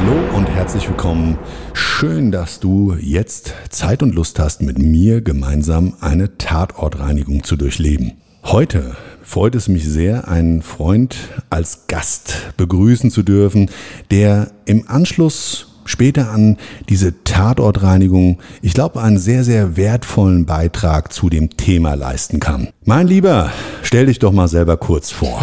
Hallo und herzlich willkommen. Schön, dass du jetzt Zeit und Lust hast, mit mir gemeinsam eine Tatortreinigung zu durchleben. Heute freut es mich sehr, einen Freund als Gast begrüßen zu dürfen, der im Anschluss später an diese Tatortreinigung, ich glaube, einen sehr, sehr wertvollen Beitrag zu dem Thema leisten kann. Mein Lieber, stell dich doch mal selber kurz vor.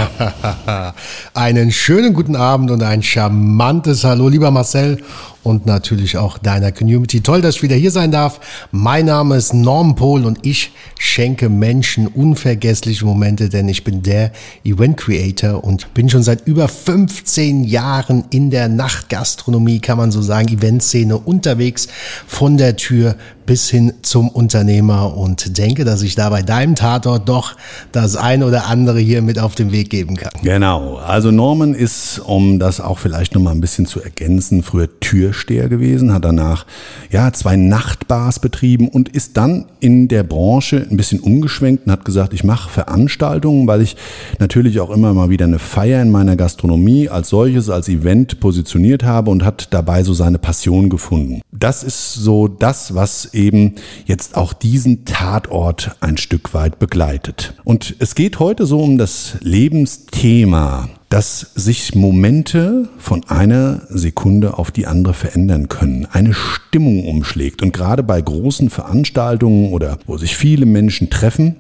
Einen schönen guten Abend und ein charmantes Hallo, lieber Marcel und natürlich auch deiner Community. Toll, dass ich wieder hier sein darf. Mein Name ist Norm Pohl und ich schenke Menschen unvergessliche Momente, denn ich bin der Event Creator und bin schon seit über 15 Jahren in der Nachtgastronomie, kann man so sagen, Eventszene unterwegs von der Tür bis hin zum Unternehmer und denke, dass ich da bei deinem Tatort doch das ein oder andere hier mit auf den Weg geben kann. Genau. Also Norman ist, um das auch vielleicht nochmal ein bisschen zu ergänzen, früher Türsteher gewesen, hat danach ja zwei Nachtbars betrieben und ist dann in der Branche ein bisschen umgeschwenkt und hat gesagt, ich mache Veranstaltungen, weil ich natürlich auch immer mal wieder eine Feier in meiner Gastronomie als solches, als Event positioniert habe und hat dabei so seine Passion gefunden. Das ist so das, was eben jetzt auch diesen Tatort ein Stück weit begleitet. Und es geht heute so um das Lebensthema, dass sich Momente von einer Sekunde auf die andere verändern können, eine Stimmung umschlägt. Und gerade bei großen Veranstaltungen oder wo sich viele Menschen treffen,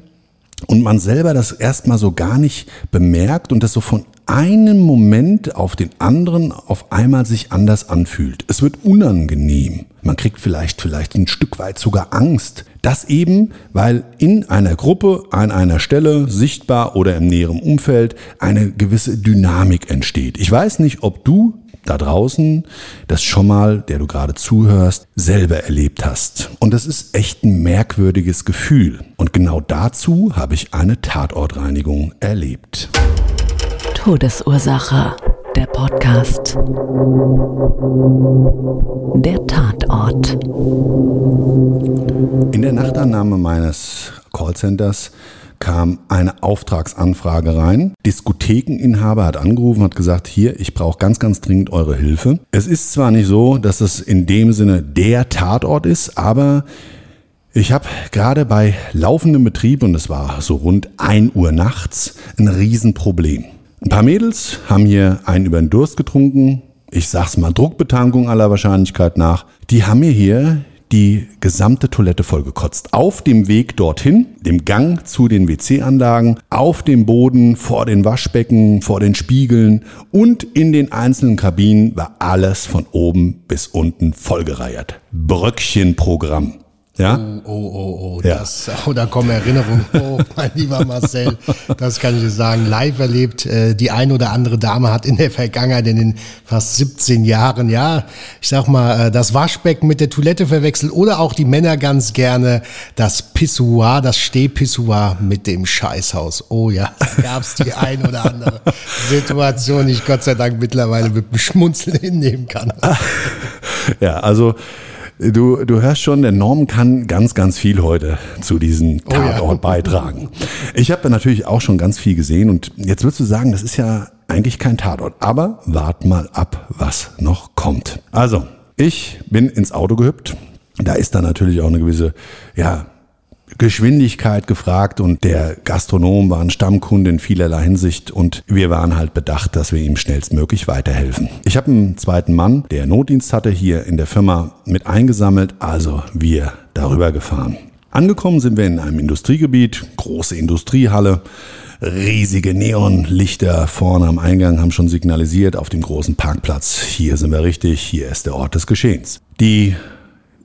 und man selber das erstmal so gar nicht bemerkt und das so von einem Moment auf den anderen auf einmal sich anders anfühlt. Es wird unangenehm. Man kriegt vielleicht, vielleicht ein Stück weit sogar Angst. Das eben, weil in einer Gruppe, an einer Stelle, sichtbar oder im näheren Umfeld, eine gewisse Dynamik entsteht. Ich weiß nicht, ob du da draußen das schon mal, der du gerade zuhörst, selber erlebt hast. Und das ist echt ein merkwürdiges Gefühl. Und genau dazu habe ich eine Tatortreinigung erlebt. Todesursache. Der Podcast. Der Tatort. In der Nachtannahme meines Callcenters kam eine Auftragsanfrage rein. Diskothekeninhaber hat angerufen, hat gesagt, hier, ich brauche ganz, ganz dringend eure Hilfe. Es ist zwar nicht so, dass es in dem Sinne der Tatort ist, aber ich habe gerade bei laufendem Betrieb, und es war so rund 1 Uhr nachts, ein Riesenproblem. Ein paar Mädels haben hier einen über den Durst getrunken. Ich sag's mal Druckbetankung aller Wahrscheinlichkeit nach. Die haben mir hier die gesamte Toilette vollgekotzt. Auf dem Weg dorthin, dem Gang zu den WC-Anlagen, auf dem Boden, vor den Waschbecken, vor den Spiegeln und in den einzelnen Kabinen war alles von oben bis unten vollgereiert. Bröckchenprogramm. Ja? Oh, oh, oh, oh, ja. das, oh, da kommen Erinnerungen. Oh, mein lieber Marcel, das kann ich dir sagen, live erlebt. Äh, die ein oder andere Dame hat in der Vergangenheit, in den fast 17 Jahren, ja, ich sag mal, äh, das Waschbecken mit der Toilette verwechselt oder auch die Männer ganz gerne das Pissoir, das Stehpissoir mit dem Scheißhaus. Oh ja, da gab's die ein oder andere Situation, die ich Gott sei Dank mittlerweile mit dem Schmunzeln hinnehmen kann. Ja, also Du, du hörst schon, der Norm kann ganz, ganz viel heute zu diesem Tatort oh ja. beitragen. Ich habe natürlich auch schon ganz viel gesehen und jetzt würdest du sagen, das ist ja eigentlich kein Tatort. Aber wart mal ab, was noch kommt. Also, ich bin ins Auto gehüpft, Da ist dann natürlich auch eine gewisse, ja, Geschwindigkeit gefragt und der Gastronom war ein Stammkunde in vielerlei Hinsicht und wir waren halt bedacht, dass wir ihm schnellstmöglich weiterhelfen. Ich habe einen zweiten Mann, der Notdienst hatte, hier in der Firma mit eingesammelt, also wir darüber gefahren. Angekommen sind wir in einem Industriegebiet, große Industriehalle, riesige Neonlichter vorne am Eingang haben schon signalisiert auf dem großen Parkplatz. Hier sind wir richtig, hier ist der Ort des Geschehens. Die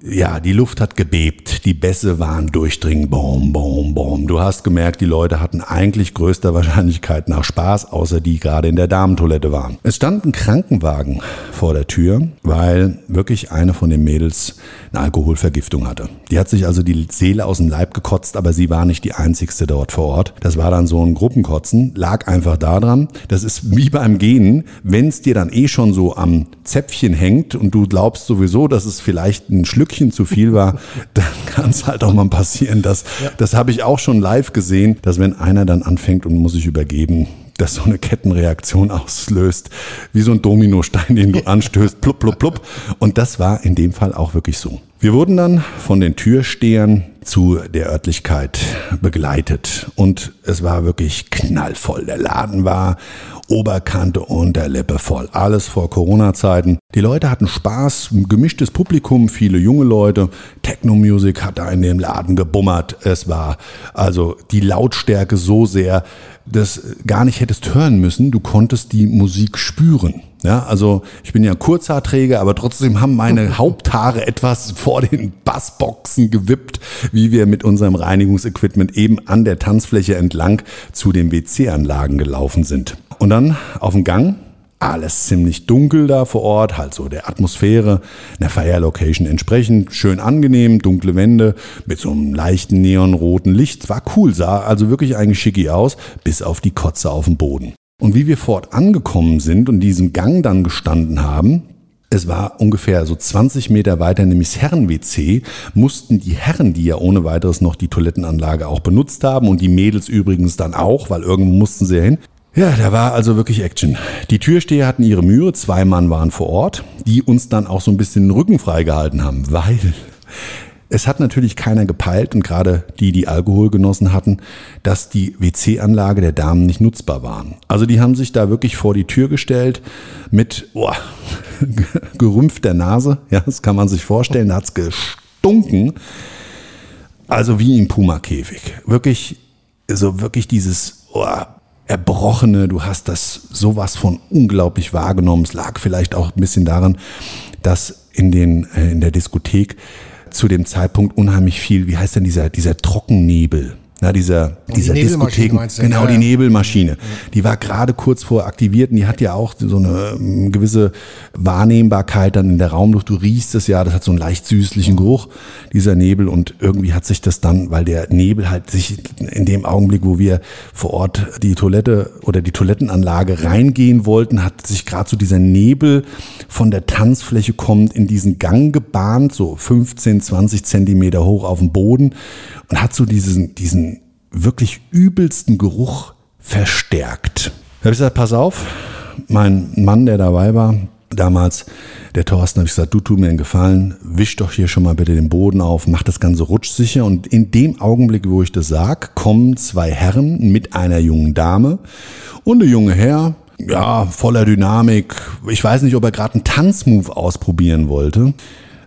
ja, die Luft hat gebebt, die Bässe waren durchdringend, bom, bom, bom. Du hast gemerkt, die Leute hatten eigentlich größter Wahrscheinlichkeit nach Spaß, außer die gerade in der Damentoilette waren. Es stand ein Krankenwagen vor der Tür, weil wirklich eine von den Mädels eine Alkoholvergiftung hatte. Die hat sich also die Seele aus dem Leib gekotzt, aber sie war nicht die einzigste dort vor Ort. Das war dann so ein Gruppenkotzen, lag einfach daran. Das ist wie beim Gehen, wenn es dir dann eh schon so am Zäpfchen hängt und du glaubst sowieso, dass es vielleicht ein Schlück Stückchen zu viel war, dann kann es halt auch mal passieren. Dass, ja. Das habe ich auch schon live gesehen, dass wenn einer dann anfängt und muss sich übergeben, dass so eine Kettenreaktion auslöst, wie so ein Dominostein, den du anstößt, plupp, plupp, plupp. Und das war in dem Fall auch wirklich so. Wir wurden dann von den Türstehern zu der Örtlichkeit begleitet und es war wirklich knallvoll. Der Laden war Oberkante, Unterlippe voll. Alles vor Corona-Zeiten. Die Leute hatten Spaß, gemischtes Publikum, viele junge Leute. Techno-Music hat da in dem Laden gebummert. Es war also die Lautstärke so sehr, dass gar nicht hättest hören müssen. Du konntest die Musik spüren. Ja, also ich bin ja Kurzhaarträger, aber trotzdem haben meine Haupthaare etwas vor den Bassboxen gewippt, wie wir mit unserem Reinigungsequipment eben an der Tanzfläche entlang zu den WC-Anlagen gelaufen sind. Und dann auf dem Gang, alles ziemlich dunkel da vor Ort, halt so der Atmosphäre, einer Feierlocation entsprechend, schön angenehm, dunkle Wände mit so einem leichten neonroten Licht, war cool, sah also wirklich eigentlich schicki aus, bis auf die Kotze auf dem Boden. Und wie wir fort angekommen sind und diesen Gang dann gestanden haben, es war ungefähr so 20 Meter weiter, nämlich das Herren-WC, mussten die Herren, die ja ohne weiteres noch die Toilettenanlage auch benutzt haben und die Mädels übrigens dann auch, weil irgendwo mussten sie ja hin, ja, da war also wirklich Action. Die Türsteher hatten ihre Mühe, zwei Mann waren vor Ort, die uns dann auch so ein bisschen den Rücken freigehalten haben, weil es hat natürlich keiner gepeilt und gerade die, die Alkohol genossen hatten, dass die WC-Anlage der Damen nicht nutzbar war. Also die haben sich da wirklich vor die Tür gestellt mit oh, gerümpfter Nase, ja, das kann man sich vorstellen, da hat's gestunken. Also wie im Puma-Käfig. Wirklich, so wirklich dieses oh, Erbrochene, du hast das sowas von unglaublich wahrgenommen. Es lag vielleicht auch ein bisschen daran, dass in, den, äh, in der Diskothek zu dem Zeitpunkt unheimlich viel, wie heißt denn dieser, dieser Trockennebel? Na, dieser, die dieser Diskotheken, genau, die Nebelmaschine. Die war gerade kurz vor aktiviert und die hat ja auch so eine ähm, gewisse Wahrnehmbarkeit dann in der Raumluft. Du riechst es ja, das hat so einen leicht süßlichen Geruch, dieser Nebel. Und irgendwie hat sich das dann, weil der Nebel halt sich in dem Augenblick, wo wir vor Ort die Toilette oder die Toilettenanlage reingehen wollten, hat sich gerade so dieser Nebel von der Tanzfläche kommt in diesen Gang gebahnt, so 15, 20 Zentimeter hoch auf dem Boden und hat so diesen, diesen wirklich übelsten Geruch verstärkt. Da habe ich gesagt, pass auf, mein Mann, der dabei war, damals, der Thorsten, habe ich gesagt, du tu mir einen Gefallen, wisch doch hier schon mal bitte den Boden auf, mach das Ganze rutschsicher. Und in dem Augenblick, wo ich das sag, kommen zwei Herren mit einer jungen Dame und der junge Herr, ja, voller Dynamik. Ich weiß nicht, ob er gerade einen Tanzmove ausprobieren wollte,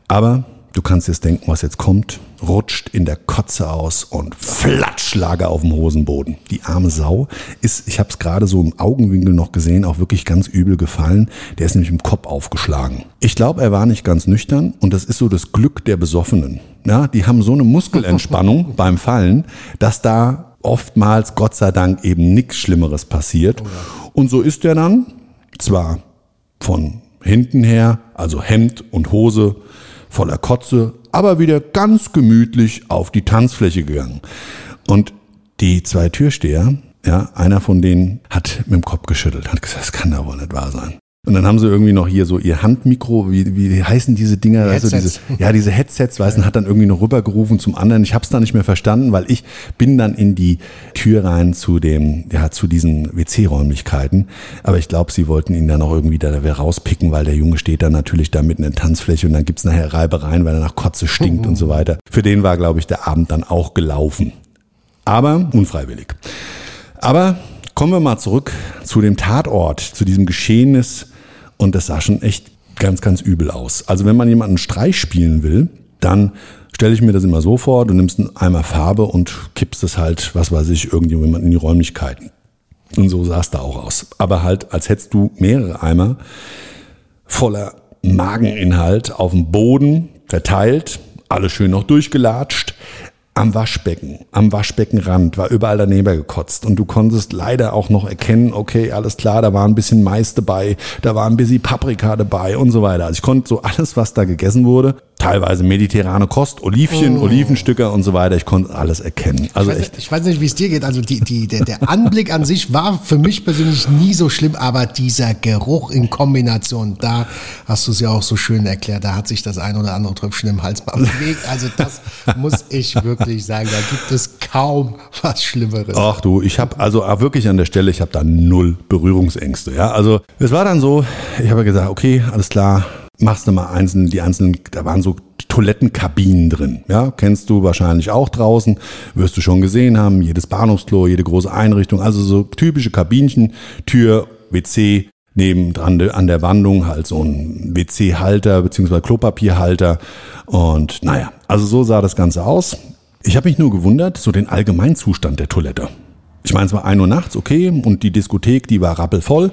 aber du kannst jetzt denken, was jetzt kommt rutscht in der Kotze aus und flatsch lag auf dem Hosenboden. Die arme Sau ist, ich habe es gerade so im Augenwinkel noch gesehen, auch wirklich ganz übel gefallen. Der ist nämlich im Kopf aufgeschlagen. Ich glaube, er war nicht ganz nüchtern und das ist so das Glück der Besoffenen. Ja, die haben so eine Muskelentspannung beim Fallen, dass da oftmals, Gott sei Dank, eben nichts Schlimmeres passiert. Oh und so ist er dann zwar von hinten her, also Hemd und Hose voller Kotze, aber wieder ganz gemütlich auf die Tanzfläche gegangen. Und die zwei Türsteher, ja, einer von denen hat mit dem Kopf geschüttelt, hat gesagt, das kann da wohl nicht wahr sein. Und dann haben sie irgendwie noch hier so ihr Handmikro, wie, wie heißen diese Dinger? Also diese, ja, diese Headsets, weißt du, hat dann irgendwie noch rübergerufen zum anderen. Ich habe es dann nicht mehr verstanden, weil ich bin dann in die Tür rein zu dem, ja, zu diesen WC-Räumlichkeiten. Aber ich glaube, sie wollten ihn dann auch irgendwie da rauspicken, weil der Junge steht dann natürlich da mitten in der Tanzfläche und dann gibt's nachher Reibereien, weil er nach Kotze stinkt und so weiter. Für den war, glaube ich, der Abend dann auch gelaufen. Aber unfreiwillig. Aber kommen wir mal zurück zu dem Tatort, zu diesem Geschehnis und das sah schon echt ganz, ganz übel aus. Also wenn man jemanden Streich spielen will, dann stelle ich mir das immer so vor, du nimmst einen Eimer Farbe und kippst es halt, was weiß ich, irgendjemand in die Räumlichkeiten. Und so sah es da auch aus. Aber halt, als hättest du mehrere Eimer voller Mageninhalt auf dem Boden verteilt, alles schön noch durchgelatscht, am Waschbecken, am Waschbeckenrand war überall daneben gekotzt und du konntest leider auch noch erkennen, okay, alles klar, da war ein bisschen Mais dabei, da war ein bisschen Paprika dabei und so weiter. Also ich konnte so alles, was da gegessen wurde, teilweise mediterrane Kost, Olivchen, oh. Olivenstücke und so weiter, ich konnte alles erkennen. Also ich weiß, echt. Ich weiß nicht, wie es dir geht. Also die, die, der, der Anblick an sich war für mich persönlich nie so schlimm, aber dieser Geruch in Kombination, da hast du es ja auch so schön erklärt, da hat sich das ein oder andere Tröpfchen im Hals mal bewegt. Also das muss ich wirklich sagen, da gibt es kaum was Schlimmeres. Ach du, ich habe also wirklich an der Stelle, ich habe da null Berührungsängste. Ja, also es war dann so, ich habe gesagt, okay, alles klar, machst du mal einzeln, die einzelnen, da waren so Toilettenkabinen drin. Ja, kennst du wahrscheinlich auch draußen, wirst du schon gesehen haben, jedes Bahnhofsklo, jede große Einrichtung, also so typische Kabinchen, Tür, WC, neben dran an der Wandung halt so ein WC-Halter beziehungsweise Klopapierhalter und naja, also so sah das Ganze aus. Ich habe mich nur gewundert, so den Allgemeinzustand der Toilette. Ich meine, es war ein Uhr nachts, okay, und die Diskothek, die war rappelvoll,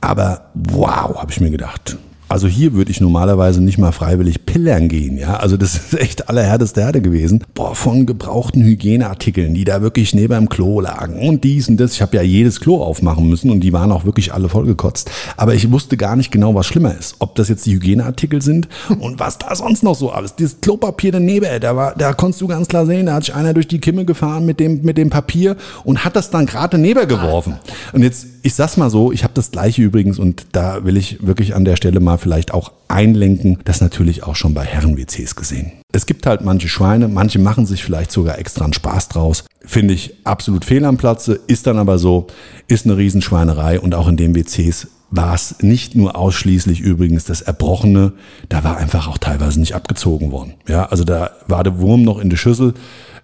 aber wow, habe ich mir gedacht. Also hier würde ich normalerweise nicht mal freiwillig pillern gehen, ja. Also das ist echt allerhärteste Herde gewesen. Boah, von gebrauchten Hygieneartikeln, die da wirklich neben dem Klo lagen und dies und das. Ich habe ja jedes Klo aufmachen müssen und die waren auch wirklich alle vollgekotzt. Aber ich wusste gar nicht genau, was schlimmer ist. Ob das jetzt die Hygieneartikel sind und was da sonst noch so alles. Dieses Klopapier daneben, da war, da konntest du ganz klar sehen, da hat sich einer durch die Kimme gefahren mit dem, mit dem Papier und hat das dann gerade daneben geworfen. Und jetzt, ich sag's mal so, ich habe das gleiche übrigens und da will ich wirklich an der Stelle mal vielleicht auch einlenken, das natürlich auch schon bei Herren-WCs gesehen. Es gibt halt manche Schweine, manche machen sich vielleicht sogar extra einen Spaß draus. Finde ich absolut fehl am Platze, ist dann aber so, ist eine Riesenschweinerei und auch in den WCs war es nicht nur ausschließlich übrigens das Erbrochene, da war einfach auch teilweise nicht abgezogen worden. Ja, also da war der Wurm noch in der Schüssel.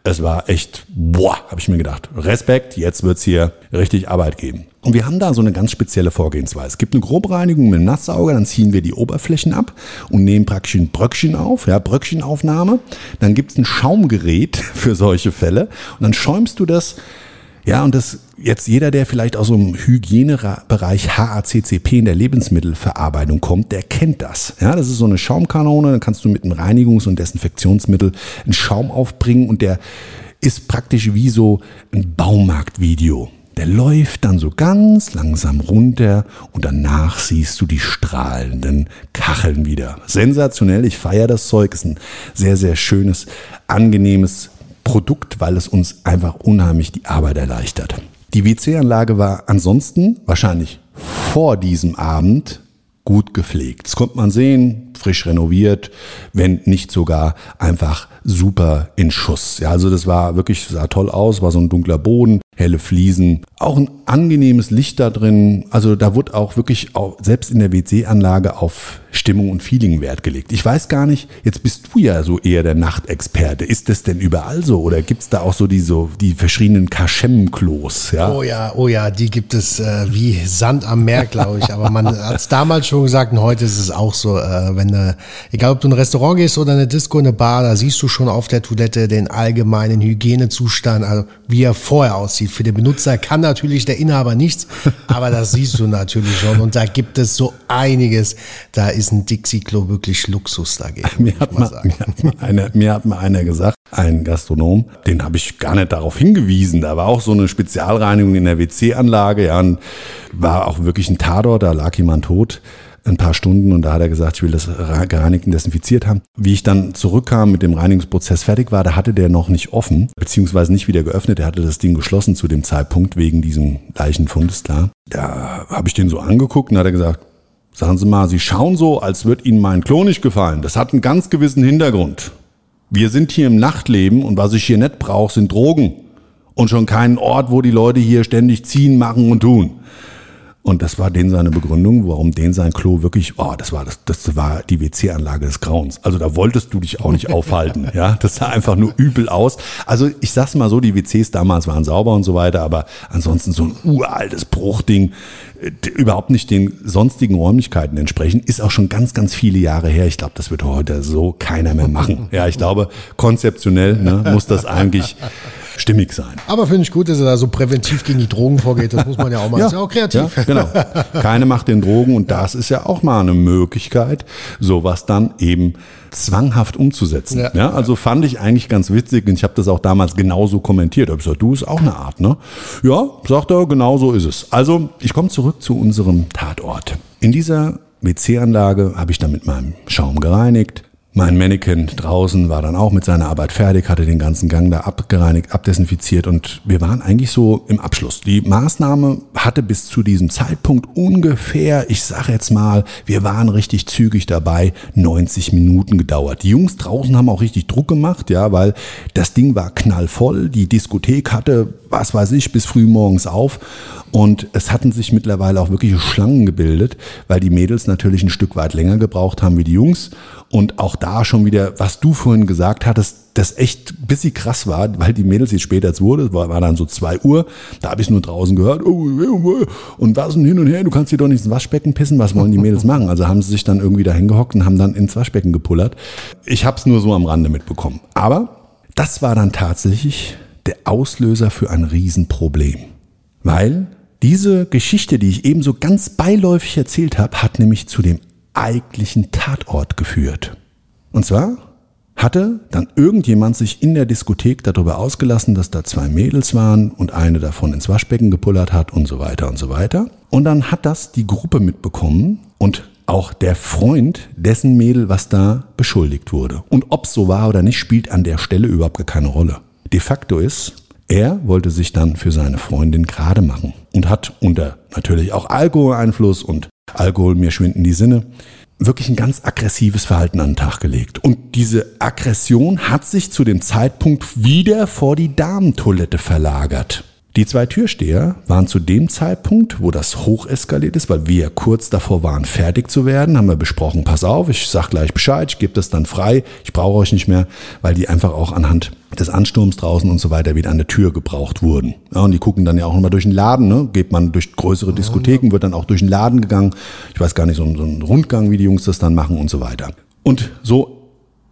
Es war echt, boah, habe ich mir gedacht. Respekt, jetzt wird's hier richtig Arbeit geben. Und wir haben da so eine ganz spezielle Vorgehensweise. Es gibt eine Grobreinigung mit dem Nasssauger, dann ziehen wir die Oberflächen ab und nehmen praktisch ein Bröckchen auf, ja, Bröckchenaufnahme. Dann gibt's ein Schaumgerät für solche Fälle und dann schäumst du das ja, und das jetzt jeder, der vielleicht aus so einem Hygienebereich HACCP in der Lebensmittelverarbeitung kommt, der kennt das. Ja, das ist so eine Schaumkanone, dann kannst du mit einem Reinigungs- und Desinfektionsmittel einen Schaum aufbringen und der ist praktisch wie so ein Baumarktvideo. Der läuft dann so ganz langsam runter und danach siehst du die strahlenden Kacheln wieder. Sensationell, ich feiere das Zeug, ist ein sehr, sehr schönes, angenehmes Produkt, weil es uns einfach unheimlich die Arbeit erleichtert. Die WC-Anlage war ansonsten wahrscheinlich vor diesem Abend gut gepflegt. Das konnte man sehen, frisch renoviert, wenn nicht sogar einfach super in Schuss. Ja, also das war wirklich, sah toll aus, war so ein dunkler Boden, helle Fliesen, auch ein angenehmes Licht da drin. Also da wurde auch wirklich auch, selbst in der WC-Anlage auf Stimmung und Feeling Wert gelegt. Ich weiß gar nicht, jetzt bist du ja so eher der Nachtexperte. Ist das denn überall so oder gibt es da auch so die, so die verschiedenen Kaschem-Klos? Ja? Oh ja, oh ja, die gibt es äh, wie Sand am Meer, glaube ich. Aber man hat es damals schon gesagt und heute ist es auch so, äh, wenn du, egal ob du in ein Restaurant gehst oder eine Disco, eine Bar, da siehst du schon auf der Toilette den allgemeinen Hygienezustand, also wie er vorher aussieht. Für den Benutzer kann natürlich der Inhaber nichts, aber das siehst du natürlich schon. Und da gibt es so einiges. Da ist ein Dixie-Klo wirklich Luxus dagegen. Mir hat, mal, mir, hat mal einer, mir hat mal einer gesagt, ein Gastronom, den habe ich gar nicht darauf hingewiesen. Da war auch so eine Spezialreinigung in der WC-Anlage, ja, und war auch wirklich ein Tador, da lag jemand tot ein paar Stunden und da hat er gesagt, ich will das gereinigt und desinfiziert haben. Wie ich dann zurückkam, mit dem Reinigungsprozess fertig war, da hatte der noch nicht offen, beziehungsweise nicht wieder geöffnet. Er hatte das Ding geschlossen zu dem Zeitpunkt wegen diesem Leichenfund, ist klar. Da habe ich den so angeguckt und hat er gesagt, Sagen Sie mal, Sie schauen so, als wird Ihnen mein Klo nicht gefallen. Das hat einen ganz gewissen Hintergrund. Wir sind hier im Nachtleben und was ich hier nicht brauche, sind Drogen. Und schon keinen Ort, wo die Leute hier ständig ziehen, machen und tun. Und das war den seine Begründung, warum den sein Klo wirklich, oh, das war das, das war die WC-Anlage des Grauens. Also da wolltest du dich auch nicht aufhalten, ja. Das sah einfach nur übel aus. Also ich sag's mal so, die WCs damals waren sauber und so weiter, aber ansonsten so ein uraltes Bruchding, äh, überhaupt nicht den sonstigen Räumlichkeiten entsprechen, ist auch schon ganz, ganz viele Jahre her. Ich glaube, das wird heute so keiner mehr machen. Ja, ich glaube, konzeptionell ne, muss das eigentlich stimmig sein. Aber finde ich gut, dass er da so präventiv gegen die Drogen vorgeht. Das muss man ja auch mal. Ja, ist ja auch kreativ. Ja, genau. Keine macht den Drogen und das ist ja auch mal eine Möglichkeit, sowas dann eben zwanghaft umzusetzen. Ja, Ja. also fand ich eigentlich ganz witzig und ich habe das auch damals genauso kommentiert. Hab ich gesagt, du ist auch eine Art, ne? Ja, sagt er, genau so ist es. Also ich komme zurück zu unserem Tatort. In dieser WC-Anlage habe ich dann mit meinem Schaum gereinigt. Mein Mannequin draußen war dann auch mit seiner Arbeit fertig, hatte den ganzen Gang da abgereinigt, abdesinfiziert und wir waren eigentlich so im Abschluss. Die Maßnahme hatte bis zu diesem Zeitpunkt ungefähr, ich sage jetzt mal, wir waren richtig zügig dabei, 90 Minuten gedauert. Die Jungs draußen haben auch richtig Druck gemacht, ja, weil das Ding war knallvoll, die Diskothek hatte, was weiß ich, bis früh morgens auf und es hatten sich mittlerweile auch wirkliche Schlangen gebildet, weil die Mädels natürlich ein Stück weit länger gebraucht haben wie die Jungs. Und auch da schon wieder, was du vorhin gesagt hattest, das echt ein bisschen krass war, weil die Mädels jetzt später als wurde, war, war dann so zwei Uhr, da habe ich nur draußen gehört, oh, oh, oh, und was denn hin und her, du kannst hier doch nicht ins Waschbecken pissen, was wollen die Mädels machen? Also haben sie sich dann irgendwie da hingehockt und haben dann ins Waschbecken gepullert. Ich habe es nur so am Rande mitbekommen. Aber das war dann tatsächlich der Auslöser für ein Riesenproblem. Weil diese Geschichte, die ich eben so ganz beiläufig erzählt habe, hat nämlich zu dem eigentlichen Tatort geführt. Und zwar hatte dann irgendjemand sich in der Diskothek darüber ausgelassen, dass da zwei Mädels waren und eine davon ins Waschbecken gepullert hat und so weiter und so weiter. Und dann hat das die Gruppe mitbekommen und auch der Freund dessen Mädel, was da beschuldigt wurde. Und ob es so war oder nicht, spielt an der Stelle überhaupt gar keine Rolle. De facto ist, er wollte sich dann für seine Freundin gerade machen und hat unter natürlich auch Alkoholeinfluss und Alkohol, mir schwinden die Sinne, wirklich ein ganz aggressives Verhalten an den Tag gelegt. Und diese Aggression hat sich zu dem Zeitpunkt wieder vor die Damentoilette verlagert. Die zwei Türsteher waren zu dem Zeitpunkt, wo das hocheskaliert ist, weil wir kurz davor waren, fertig zu werden, haben wir besprochen, pass auf, ich sag gleich Bescheid, ich gebe das dann frei, ich brauche euch nicht mehr, weil die einfach auch anhand des Ansturms draußen und so weiter wieder an der Tür gebraucht wurden. Ja, und die gucken dann ja auch nochmal durch den Laden, ne? geht man durch größere Diskotheken, wird dann auch durch den Laden gegangen, ich weiß gar nicht, so so ein Rundgang, wie die Jungs das dann machen und so weiter. Und so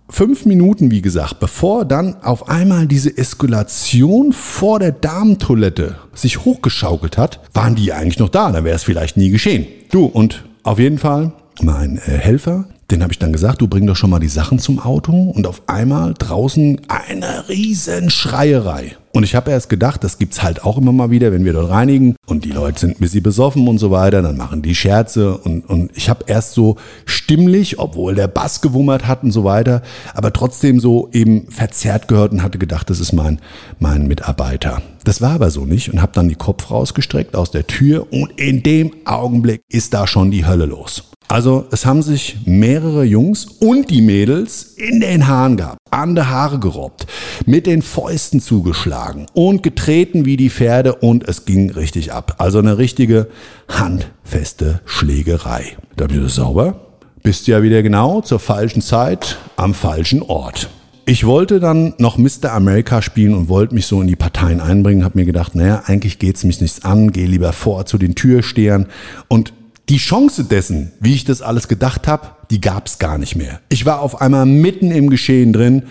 fünf Minuten, wie gesagt, bevor dann auf einmal diese Eskalation vor der Damentoilette sich hochgeschaukelt hat, waren die eigentlich noch da. Dann wäre es vielleicht nie geschehen. Du, und auf jeden Fall mein äh, Helfer, den habe ich dann gesagt, du bring doch schon mal die Sachen zum Auto. Und auf einmal draußen eine riesen Schreierei. Und ich habe erst gedacht, das gibt's halt auch immer mal wieder, wenn wir dort reinigen und die Leute sind ein bisschen besoffen und so weiter, dann machen die Scherze und, und ich habe erst so stimmlich, obwohl der Bass gewummert hat und so weiter, aber trotzdem so eben verzerrt gehört und hatte gedacht, das ist mein, mein Mitarbeiter. Das war aber so nicht und habe dann die Kopf rausgestreckt aus der Tür und in dem Augenblick ist da schon die Hölle los. Also es haben sich mehrere Jungs und die Mädels in den Haaren gehabt, an der Haare gerobbt, mit den Fäusten zugeschlagen und getreten wie die Pferde und es ging richtig ab. Also eine richtige handfeste Schlägerei. Da bin ich sauber. Bist ja wieder genau zur falschen Zeit am falschen Ort. Ich wollte dann noch Mr. America spielen und wollte mich so in die Parteien einbringen, habe mir gedacht, naja, eigentlich geht's mich nichts an, gehe lieber vor zu den Türstehern und die Chance dessen, wie ich das alles gedacht habe, die gab's gar nicht mehr. Ich war auf einmal mitten im Geschehen drin,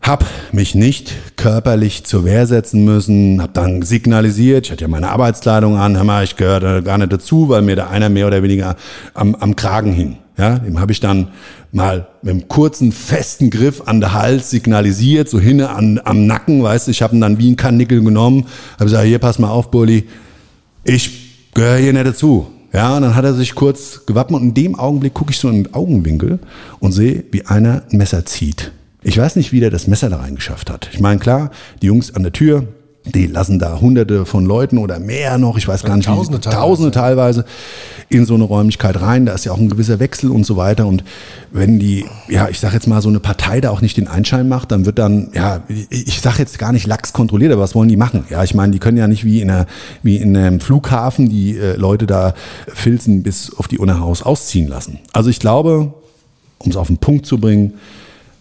hab mich nicht körperlich zur Wehr setzen müssen, hab dann signalisiert, ich hatte ja meine Arbeitskleidung an, hör mal, ich gehörte gar nicht dazu, weil mir da einer mehr oder weniger am, am Kragen hing. Ja, dem habe ich dann mal mit einem kurzen, festen Griff an der Hals signalisiert, so hinne an, am Nacken, weißt du, ich habe ihn dann wie ein Kanickel genommen, habe gesagt, hier, pass mal auf, Bulli, ich gehöre hier nicht dazu. Ja, und dann hat er sich kurz gewappnet und in dem Augenblick gucke ich so in den Augenwinkel und sehe, wie einer ein Messer zieht. Ich weiß nicht, wie der das Messer da reingeschafft hat. Ich meine, klar, die Jungs an der Tür, Die lassen da hunderte von Leuten oder mehr noch, ich weiß gar nicht, Tausende wie, teilweise, Tausende teilweise in so eine Räumlichkeit rein. Da ist ja auch ein gewisser Wechsel und so weiter. Und wenn die, ja, ich sag jetzt mal, so eine Partei da auch nicht den Einschein macht, dann wird dann, ja, ich sag jetzt gar nicht lax kontrolliert, aber was wollen die machen? Ja, ich meine, die können ja nicht wie in, einer, wie in einem Flughafen die äh, Leute da filzen bis auf die Unerhaus ausziehen lassen. Also ich glaube, um es auf den Punkt zu bringen,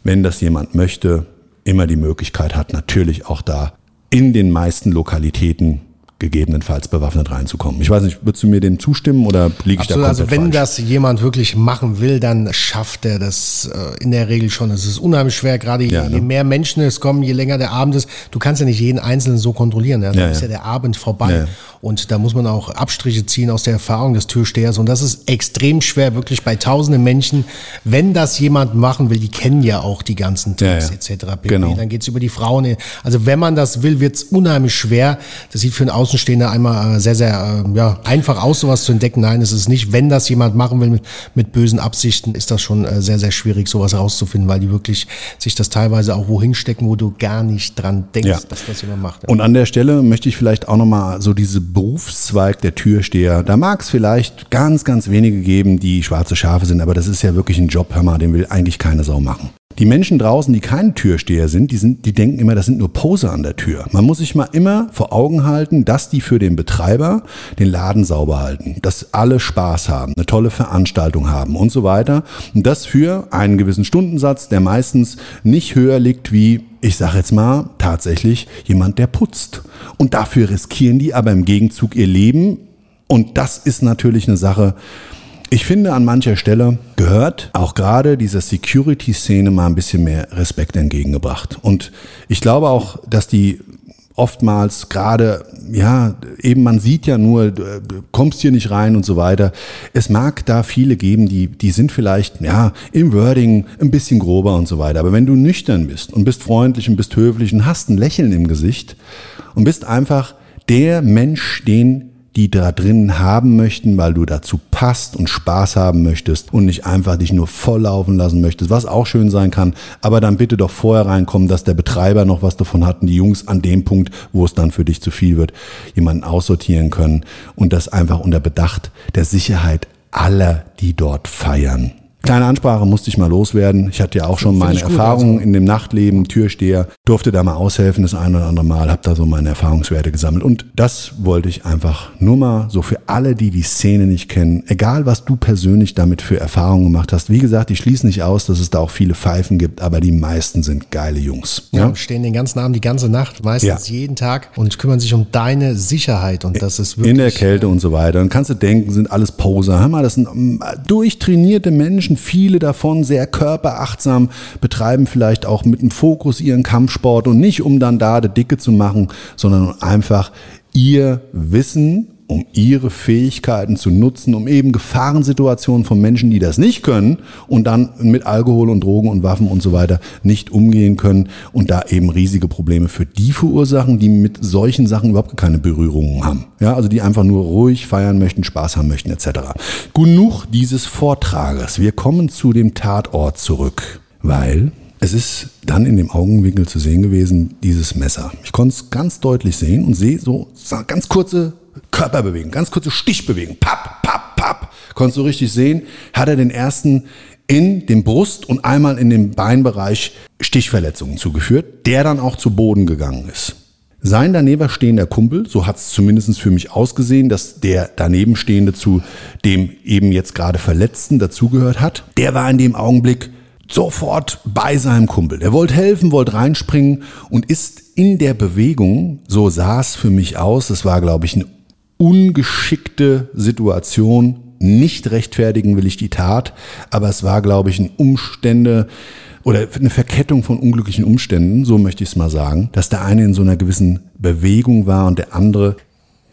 wenn das jemand möchte, immer die Möglichkeit hat, natürlich auch da in den meisten Lokalitäten gegebenenfalls bewaffnet reinzukommen. Ich weiß nicht, würdest du mir dem zustimmen oder liege ich da Absolut, komplett also wenn falsch? das jemand wirklich machen will, dann schafft er das äh, in der Regel schon. Es ist unheimlich schwer, gerade Ja, je, ne? je mehr Menschen es kommen, je länger der Abend ist. Du kannst ja nicht jeden Einzelnen so kontrollieren. Ja? Da Ja, ist ja. der Abend vorbei. Und da muss man auch Abstriche ziehen aus der Erfahrung des Türstehers. Und das ist extrem schwer, wirklich bei tausenden Menschen. Wenn das jemand machen will, die kennen ja auch die ganzen Tricks etc. Genau. Dann geht's über die Frauen. Also wenn man das will, wird's unheimlich schwer. Das sieht für einen Außenstehender einmal äh, sehr, sehr äh, ja, einfach aus, sowas zu entdecken. Nein, es ist nicht. Wenn das jemand machen will mit, mit bösen Absichten, ist das schon äh, sehr, sehr schwierig, sowas rauszufinden, weil die wirklich sich das teilweise auch wohin stecken, wo du gar nicht dran denkst, Ja. dass das jemand macht. Und an der Stelle möchte ich vielleicht auch nochmal so diese Berufszweig der Türsteher, da mag es vielleicht ganz, ganz wenige geben, die schwarze Schafe sind, aber das ist ja wirklich ein Job, mal, den will eigentlich keine Sau machen. Die Menschen draußen, die keine Türsteher sind, die sind, die denken immer, das sind nur Poser an der Tür. Man muss sich mal immer vor Augen halten, dass die für den Betreiber den Laden sauber halten, dass alle Spaß haben, eine tolle Veranstaltung haben und so weiter. Und das für einen gewissen Stundensatz, der meistens nicht höher liegt wie ich sage jetzt mal, tatsächlich jemand, der putzt. Und dafür riskieren die aber im Gegenzug ihr Leben. Und das ist natürlich eine Sache, ich finde, an mancher Stelle gehört auch gerade dieser Security-Szene mal ein bisschen mehr Respekt entgegengebracht. Und ich glaube auch, dass die oftmals gerade, ja, eben man sieht ja nur, du äh, kommst hier nicht rein und so weiter. Es mag da viele geben, die, die sind vielleicht, ja, im Wording ein bisschen grober und so weiter. Aber wenn du nüchtern bist und bist freundlich und bist höflich und hast ein Lächeln im Gesicht und bist einfach der Mensch, den die da drin haben möchten, weil du dazu passt und Spaß haben möchtest und nicht einfach dich nur volllaufen lassen möchtest, was auch schön sein kann, aber dann bitte doch vorher reinkommen, dass der Betreiber noch was davon hat und die Jungs an dem Punkt, wo es dann für dich zu viel wird, jemanden aussortieren können und das einfach unter Bedacht der Sicherheit aller, die dort feiern. Kleine Ansprache musste ich mal loswerden. Ich hatte ja auch schon meine gut, Erfahrungen in dem Nachtleben, Türsteher, durfte da mal aushelfen das ein oder andere Mal, habe da so meine Erfahrungswerte gesammelt. Und das wollte ich einfach nur mal so für alle, die die Szene nicht kennen, egal was du persönlich damit für Erfahrungen gemacht hast. Wie gesagt, ich schließe nicht aus, dass es da auch viele Pfeifen gibt, aber die meisten sind geile Jungs. Ja, Ja? stehen den ganzen Abend, die ganze Nacht, meistens Ja. jeden Tag und kümmern sich um deine Sicherheit. Und das ist wirklich. in der Kälte und so weiter. Dann kannst du denken, sind alles Poser. Hör mal, das sind ähm, durchtrainierte Menschen, viele davon sehr körperachtsam, betreiben vielleicht auch mit einem Fokus ihren Kampfsport und nicht um dann da die Dicke zu machen, sondern einfach ihr Wissen um ihre Fähigkeiten zu nutzen, um eben Gefahrensituationen von Menschen, die das nicht können und dann mit Alkohol und Drogen und Waffen und so weiter nicht umgehen können und da eben riesige Probleme für die verursachen, die mit solchen Sachen überhaupt keine Berührungen haben. Ja, also die einfach nur ruhig feiern möchten, Spaß haben möchten etc. Genug dieses Vortrages. Wir kommen zu dem Tatort zurück, weil es ist dann in dem Augenwinkel zu sehen gewesen, dieses Messer. Ich konnte es ganz deutlich sehen und sehe so ganz kurze Körperbewegung, ganz kurze Stichbewegung. Papp, papp, papp. Konntest du richtig sehen, hat er den ersten in dem Brust und einmal in dem Beinbereich Stichverletzungen zugeführt, der dann auch zu Boden gegangen ist. Sein daneben stehender Kumpel, so hat es zumindest für mich ausgesehen, dass der daneben stehende zu dem eben jetzt gerade Verletzten dazugehört hat, der war in dem Augenblick sofort bei seinem Kumpel. Er wollte helfen, wollte reinspringen und ist in der Bewegung, so sah es für mich aus, das war, glaube ich, eine ungeschickte Situation. Nicht rechtfertigen will ich die Tat, aber es war, glaube ich, ein Umstände oder eine Verkettung von unglücklichen Umständen, so möchte ich es mal sagen, dass der eine in so einer gewissen Bewegung war und der andere,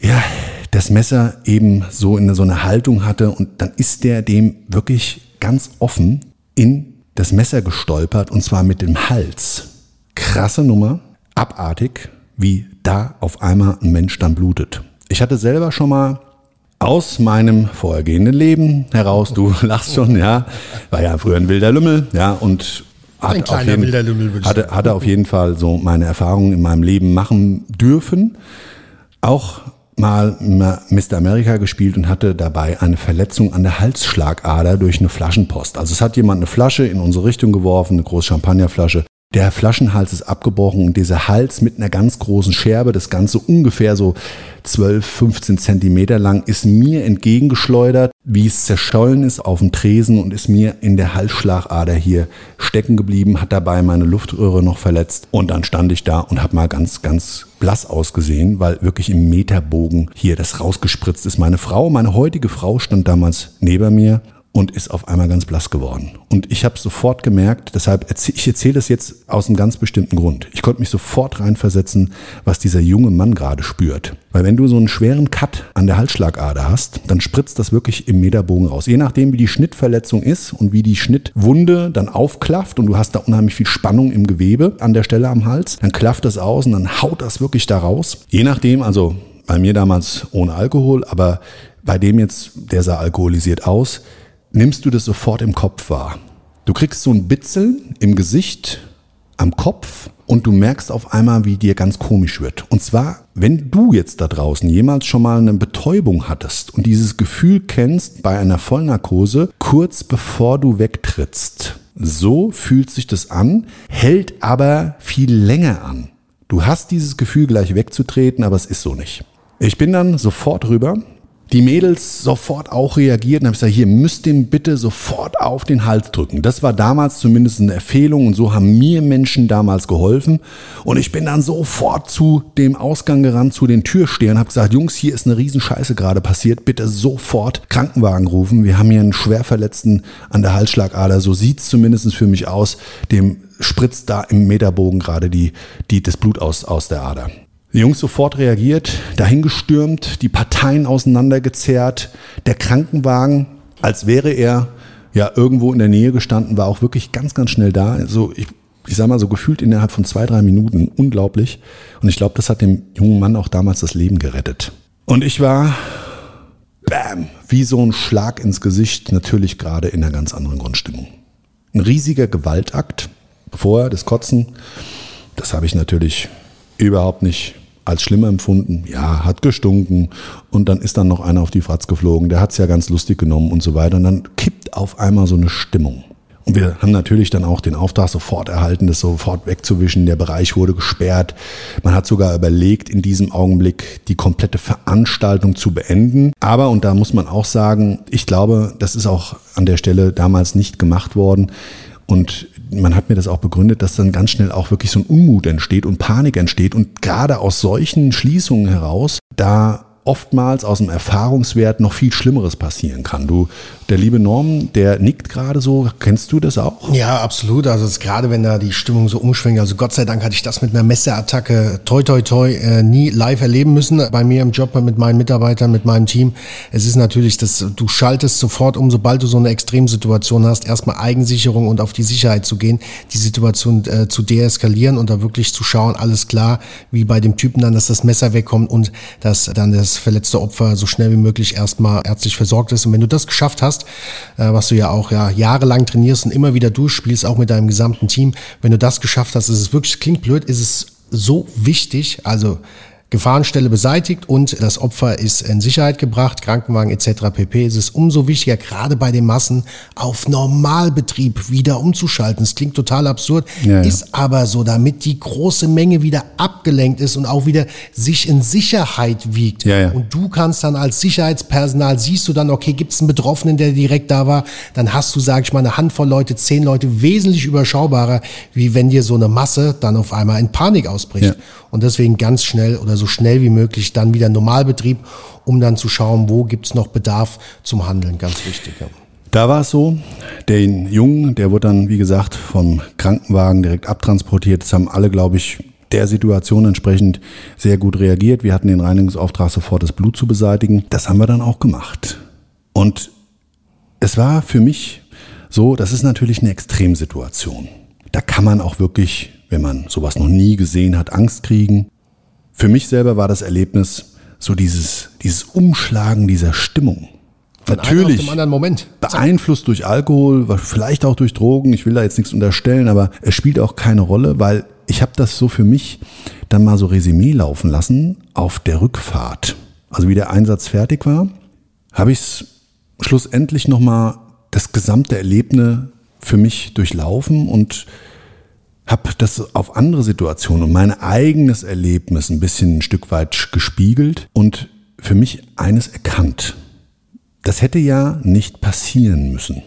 ja, das Messer eben so in so eine Haltung hatte und dann ist der dem wirklich ganz offen in das Messer gestolpert und zwar mit dem Hals. Krasse Nummer, abartig, wie da auf einmal ein Mensch dann blutet. Ich hatte selber schon mal aus meinem vorhergehenden Leben heraus, du lachst schon, ja, war ja früher ein wilder Lümmel, ja, und hat auf jeden, wilder Lümmel, hatte, hatte auf jeden Fall so meine Erfahrungen in meinem Leben machen dürfen. Auch mal Mr. America gespielt und hatte dabei eine Verletzung an der Halsschlagader durch eine Flaschenpost. Also es hat jemand eine Flasche in unsere Richtung geworfen, eine große Champagnerflasche. Der Flaschenhals ist abgebrochen und dieser Hals mit einer ganz großen Scherbe, das Ganze ungefähr so 12, 15 Zentimeter lang, ist mir entgegengeschleudert, wie es zerschollen ist auf dem Tresen und ist mir in der Halsschlagader hier stecken geblieben, hat dabei meine Luftröhre noch verletzt und dann stand ich da und habe mal ganz, ganz blass ausgesehen, weil wirklich im Meterbogen hier das rausgespritzt ist. Meine Frau, meine heutige Frau stand damals neben mir und ist auf einmal ganz blass geworden. Und ich habe sofort gemerkt, deshalb erzähl, ich erzähle das jetzt aus einem ganz bestimmten Grund. Ich konnte mich sofort reinversetzen, was dieser junge Mann gerade spürt. Weil wenn du so einen schweren Cut an der Halsschlagader hast, dann spritzt das wirklich im Meterbogen raus. Je nachdem, wie die Schnittverletzung ist und wie die Schnittwunde dann aufklafft und du hast da unheimlich viel Spannung im Gewebe an der Stelle am Hals, dann klafft das aus und dann haut das wirklich da raus. Je nachdem, also bei mir damals ohne Alkohol, aber bei dem jetzt, der sah alkoholisiert aus, nimmst du das sofort im Kopf wahr. Du kriegst so ein Bitzeln im Gesicht, am Kopf und du merkst auf einmal, wie dir ganz komisch wird. Und zwar, wenn du jetzt da draußen jemals schon mal eine Betäubung hattest und dieses Gefühl kennst bei einer Vollnarkose, kurz bevor du wegtrittst. So fühlt sich das an, hält aber viel länger an. Du hast dieses Gefühl, gleich wegzutreten, aber es ist so nicht. Ich bin dann sofort rüber, die Mädels sofort auch reagiert und habe gesagt, hier müsst dem bitte sofort auf den Hals drücken. Das war damals zumindest eine Empfehlung und so haben mir Menschen damals geholfen. Und ich bin dann sofort zu dem Ausgang gerannt, zu den Türstehern, habe gesagt, Jungs, hier ist eine Riesenscheiße gerade passiert, bitte sofort Krankenwagen rufen. Wir haben hier einen Schwerverletzten an der Halsschlagader, so sieht's zumindest für mich aus. Dem spritzt da im Meterbogen gerade die, die, das Blut aus, aus der Ader. Die Jungs sofort reagiert, dahingestürmt, die Parteien auseinandergezerrt, der Krankenwagen, als wäre er ja irgendwo in der Nähe gestanden, war auch wirklich ganz, ganz schnell da. Also ich, ich sag mal so gefühlt innerhalb von zwei, drei Minuten. Unglaublich. Und ich glaube, das hat dem jungen Mann auch damals das Leben gerettet. Und ich war, bam, wie so ein Schlag ins Gesicht, natürlich gerade in einer ganz anderen Grundstimmung. Ein riesiger Gewaltakt. Vorher das Kotzen, das habe ich natürlich überhaupt nicht als schlimm empfunden. Ja, hat gestunken und dann ist dann noch einer auf die Fratz geflogen. Der hat es ja ganz lustig genommen und so weiter. Und dann kippt auf einmal so eine Stimmung. Und wir haben natürlich dann auch den Auftrag sofort erhalten, das sofort wegzuwischen. Der Bereich wurde gesperrt. Man hat sogar überlegt, in diesem Augenblick die komplette Veranstaltung zu beenden. Aber, und da muss man auch sagen, ich glaube, das ist auch an der Stelle damals nicht gemacht worden. Und man hat mir das auch begründet, dass dann ganz schnell auch wirklich so ein Unmut entsteht und Panik entsteht. Und gerade aus solchen Schließungen heraus, da oftmals aus dem Erfahrungswert noch viel Schlimmeres passieren kann. Du, der liebe Norm, der nickt gerade so. Kennst du das auch? Ja, absolut. Also gerade wenn da die Stimmung so umschwingt. Also Gott sei Dank hatte ich das mit einer Messerattacke toi toi toi äh, nie live erleben müssen. Bei mir im Job mit meinen Mitarbeitern, mit meinem Team. Es ist natürlich, dass du schaltest sofort um, sobald du so eine Extremsituation hast, erstmal Eigensicherung und auf die Sicherheit zu gehen, die Situation äh, zu deeskalieren und da wirklich zu schauen, alles klar, wie bei dem Typen dann, dass das Messer wegkommt und dass dann das verletzte Opfer so schnell wie möglich erstmal ärztlich versorgt ist. Und wenn du das geschafft hast, äh, was du ja auch ja jahrelang trainierst und immer wieder durchspielst, auch mit deinem gesamten Team, wenn du das geschafft hast, ist es wirklich, klingt blöd, ist es so wichtig, also Gefahrenstelle beseitigt und das Opfer ist in Sicherheit gebracht, Krankenwagen etc. pp. ist es umso wichtiger, gerade bei den Massen auf Normalbetrieb wieder umzuschalten. Das klingt total absurd, Ja, ja. ist aber so, damit die große Menge wieder abgelenkt ist und auch wieder sich in Sicherheit wiegt. Ja. Und du kannst dann als Sicherheitspersonal, siehst du dann, okay, gibt es einen Betroffenen, der direkt da war, dann hast du, sag ich mal, eine Handvoll Leute, zehn Leute, wesentlich überschaubarer, wie wenn dir so eine Masse dann auf einmal in Panik ausbricht. Und deswegen ganz schnell oder so schnell wie möglich dann wieder Normalbetrieb, um dann zu schauen, wo gibt's noch Bedarf zum Handeln. Ganz wichtig. Ja. Da war es so, den Jungen, der wurde dann, wie gesagt, vom Krankenwagen direkt abtransportiert. Das haben alle, glaube ich, der Situation entsprechend sehr gut reagiert. Wir hatten den Reinigungsauftrag, sofort das Blut zu beseitigen. Das haben wir dann auch gemacht. Und es war für mich so, das ist natürlich eine Extremsituation. Da kann man auch wirklich, wenn man sowas noch nie gesehen hat, Angst kriegen. Für mich selber war das Erlebnis so dieses, dieses Umschlagen dieser Stimmung. Von Natürlich. beeinflusst durch Alkohol, vielleicht auch durch Drogen. Ich will da jetzt nichts unterstellen, aber es spielt auch keine Rolle, weil ich habe das so für mich dann mal so Resümee laufen lassen auf der Rückfahrt. Also wie der Einsatz fertig war, habe ich es schlussendlich nochmal das gesamte Erlebnis für mich durchlaufen und habe das auf andere Situationen und mein eigenes Erlebnis ein bisschen ein Stück weit gespiegelt und für mich eines erkannt. Das hätte ja nicht passieren müssen.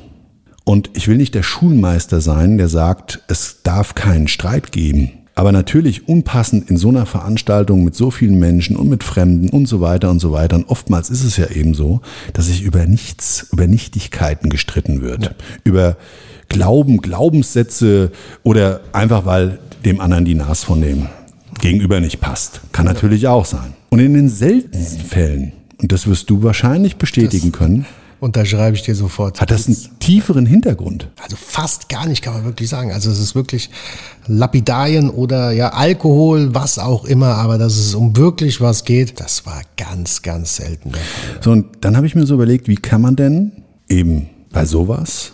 Und ich will nicht der Schulmeister sein, der sagt, es darf keinen Streit geben. Aber natürlich unpassend in so einer Veranstaltung mit so vielen Menschen und mit Fremden und so weiter und so weiter. Und oftmals ist es ja eben so, dass sich über nichts, über Nichtigkeiten gestritten wird. Über Glauben, Glaubenssätze oder einfach weil dem anderen die Nase von dem Gegenüber nicht passt. Kann natürlich auch sein. Und in den seltensten Fällen, und das wirst du wahrscheinlich bestätigen können, Unterschreibe ich dir sofort. hat das einen tieferen Hintergrund. Also fast gar nicht, kann man wirklich sagen. Also es ist wirklich Lapidarien oder ja Alkohol, was auch immer, aber dass es um wirklich was geht, das war ganz, ganz selten. So, und dann habe ich mir so überlegt, wie kann man denn eben bei sowas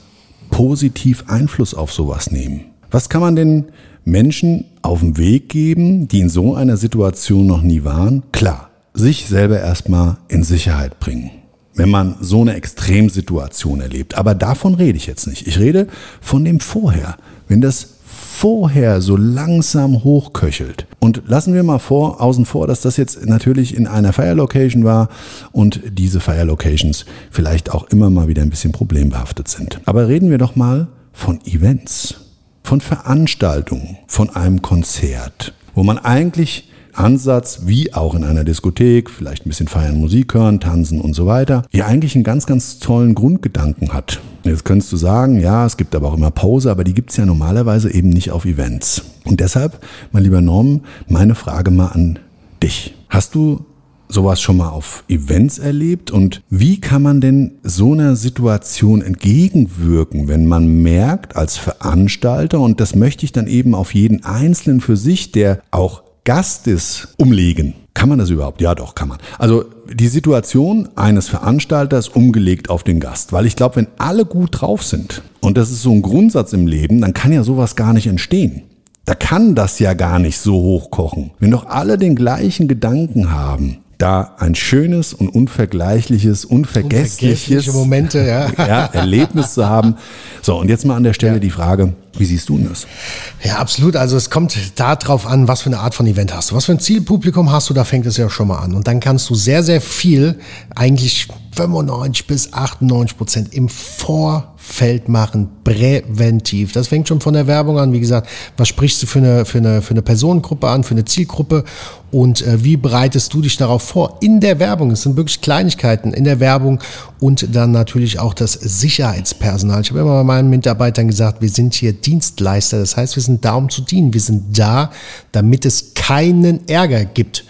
positiv Einfluss auf sowas nehmen? Was kann man denn Menschen auf den Weg geben, die in so einer Situation noch nie waren? Klar, sich selber erstmal in Sicherheit bringen. Wenn man so eine Extremsituation erlebt. Aber davon rede ich jetzt nicht. Ich rede von dem Vorher. Wenn das vorher so langsam hochköchelt. Und lassen wir mal vor, außen vor, dass das jetzt natürlich in einer Feierlocation war und diese Feierlocations vielleicht auch immer mal wieder ein bisschen problembehaftet sind. Aber reden wir doch mal von Events, von Veranstaltungen, von einem Konzert, wo man eigentlich Ansatz, wie auch in einer Diskothek, vielleicht ein bisschen feiern, Musik hören, tanzen und so weiter, ja eigentlich einen ganz, ganz tollen Grundgedanken hat. Jetzt könntest du sagen, ja, es gibt aber auch immer Pause, aber die gibt es ja normalerweise eben nicht auf Events. Und deshalb, mein lieber Norm, meine Frage mal an dich. Hast du sowas schon mal auf Events erlebt? Und wie kann man denn so einer Situation entgegenwirken, wenn man merkt als Veranstalter, und das möchte ich dann eben auf jeden Einzelnen für sich, der auch Gast ist, umlegen. Kann man das überhaupt? Ja, doch, kann man. Also die Situation eines Veranstalters umgelegt auf den Gast. Weil ich glaube, wenn alle gut drauf sind, und das ist so ein Grundsatz im Leben, dann kann ja sowas gar nicht entstehen. Da kann das ja gar nicht so hochkochen. Wenn doch alle den gleichen Gedanken haben, da ein schönes und unvergleichliches, unvergessliches Unvergessliche Momente, ja. ja, Erlebnis zu haben. So, und jetzt mal an der Stelle die Frage, wie siehst du denn das? Ja, absolut. Also es kommt darauf an, was für eine Art von Event hast du. Was für ein Zielpublikum hast du, da fängt es ja schon mal an. Und dann kannst du sehr, sehr viel, eigentlich 95 bis 98 Prozent im Vorfeld machen, präventiv. Das fängt schon von der Werbung an. Wie gesagt, was sprichst du für eine, für eine, für eine Personengruppe an, für eine Zielgruppe und äh, wie bereitest du dich darauf vor? In der Werbung, es sind wirklich Kleinigkeiten in der Werbung und dann natürlich auch das Sicherheitspersonal. Ich habe immer meinen Mitarbeitern gesagt, wir sind hier Dienstleister. Das heißt, wir sind da, um zu dienen. Wir sind da, damit es keinen Ärger gibt.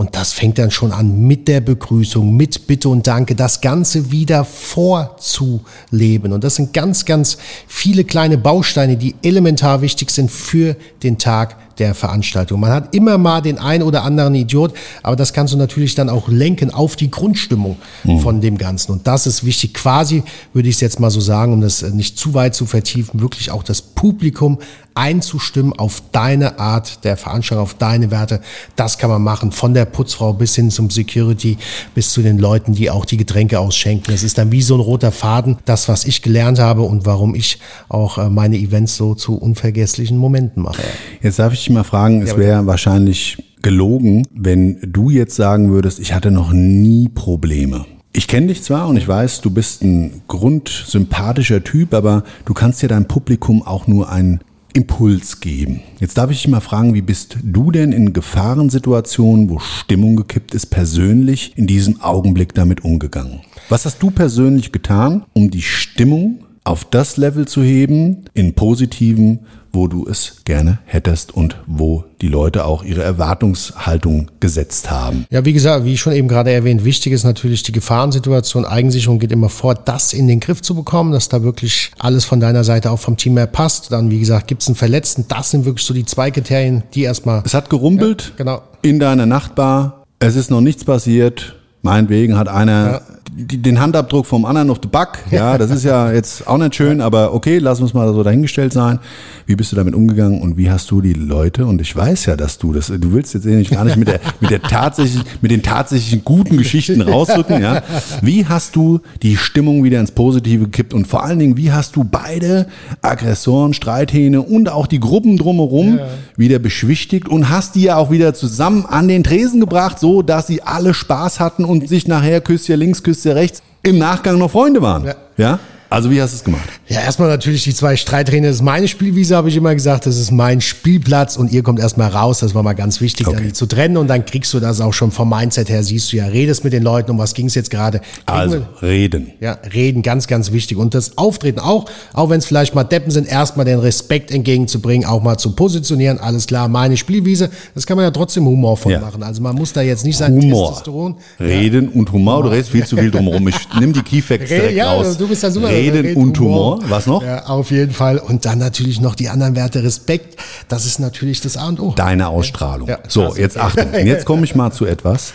Und das fängt dann schon an mit der Begrüßung, mit Bitte und Danke, das Ganze wieder vorzuleben. Und das sind ganz, ganz viele kleine Bausteine, die elementar wichtig sind für den Tag der Veranstaltung. Man hat immer mal den ein oder anderen Idiot, aber das kannst du natürlich dann auch lenken auf die Grundstimmung von dem Ganzen. Und das ist wichtig. Quasi würde ich es jetzt mal so sagen, um das nicht zu weit zu vertiefen, wirklich auch das Publikum einzustimmen auf deine Art der Veranstaltung, auf deine Werte. Das kann man machen, von der Putzfrau bis hin zum Security, bis zu den Leuten, die auch die Getränke ausschenken. Es ist dann wie so ein roter Faden, das, was ich gelernt habe und warum ich auch äh, meine Events so zu unvergesslichen Momenten mache. Jetzt darf ich dich mal fragen, es wäre wahrscheinlich gelogen, wenn du jetzt sagen würdest, ich hatte noch nie Probleme. Ich kenne dich zwar und ich weiß, du bist ein grundsympathischer Typ, aber du kannst ja deinem Publikum auch nur einen Impuls geben. Jetzt darf ich dich mal fragen, wie bist du denn in Gefahrensituationen, wo Stimmung gekippt ist, persönlich in diesem Augenblick damit umgegangen? Was hast du persönlich getan, um die Stimmung auf das Level zu heben, in positiven, wo du es gerne hättest und wo die Leute auch ihre Erwartungshaltung gesetzt haben. Ja, wie gesagt, wie schon eben gerade erwähnt, wichtig ist natürlich die Gefahrensituation. Eigensicherung geht immer vor, das in den Griff zu bekommen, dass da wirklich alles von deiner Seite auch vom Team her passt. Dann, wie gesagt, gibt es einen Verletzten. Das sind wirklich so die zwei Kriterien, die erstmal. Es hat gerumpelt Ja, genau. in deiner Nachtbar. Es ist noch nichts passiert. Meinetwegen hat einer die, den Handabdruck vom anderen auf the Back. Ja, das ist ja jetzt auch nicht schön, aber okay, lass uns mal so dahingestellt sein. Wie bist du damit umgegangen und wie hast du die Leute? Und ich weiß ja, dass du das, du willst jetzt nicht gar nicht mit der, mit der tatsächlichen, mit den tatsächlichen guten Geschichten rausrücken. Ja, wie hast du die Stimmung wieder ins Positive gekippt und vor allen Dingen, wie hast du beide Aggressoren, Streithähne und auch die Gruppen drumherum ja. wieder beschwichtigt und hast die ja auch wieder zusammen an den Tresen gebracht, so dass sie alle Spaß hatten und sich nachher Küsschen links, Küsschen rechts im Nachgang noch Freunde waren. Ja. ja? Also wie hast du es gemacht? Ja, erstmal natürlich die zwei Streittrainer. Das ist meine Spielwiese, habe ich immer gesagt. Das ist mein Spielplatz und ihr kommt erstmal raus. Das war mal ganz wichtig, okay. die zu trennen. Und dann kriegst du das auch schon vom Mindset her. Siehst du ja, redest mit den Leuten. Um was ging es jetzt gerade? Also reden. Ja, reden, ganz, ganz wichtig. Und das Auftreten auch, auch wenn es vielleicht mal Deppen sind, erstmal den Respekt entgegenzubringen, auch mal zu positionieren. Alles klar, meine Spielwiese. Das kann man ja trotzdem humorvoll ja. machen. Also man muss da jetzt nicht sagen, Humor. Testosteron. Reden ja. und Humor. Du redest viel zu viel drumherum. Ich nimm die Keyfacts direkt ja, raus. Du bist ja super Reden, Reden und Humor. Humor. Was noch? Ja, auf jeden Fall. Und dann natürlich noch die anderen Werte. Respekt. Das ist natürlich das A und O. Deine Ausstrahlung. Ja, so, jetzt Achtung. Und jetzt komme ich mal zu etwas.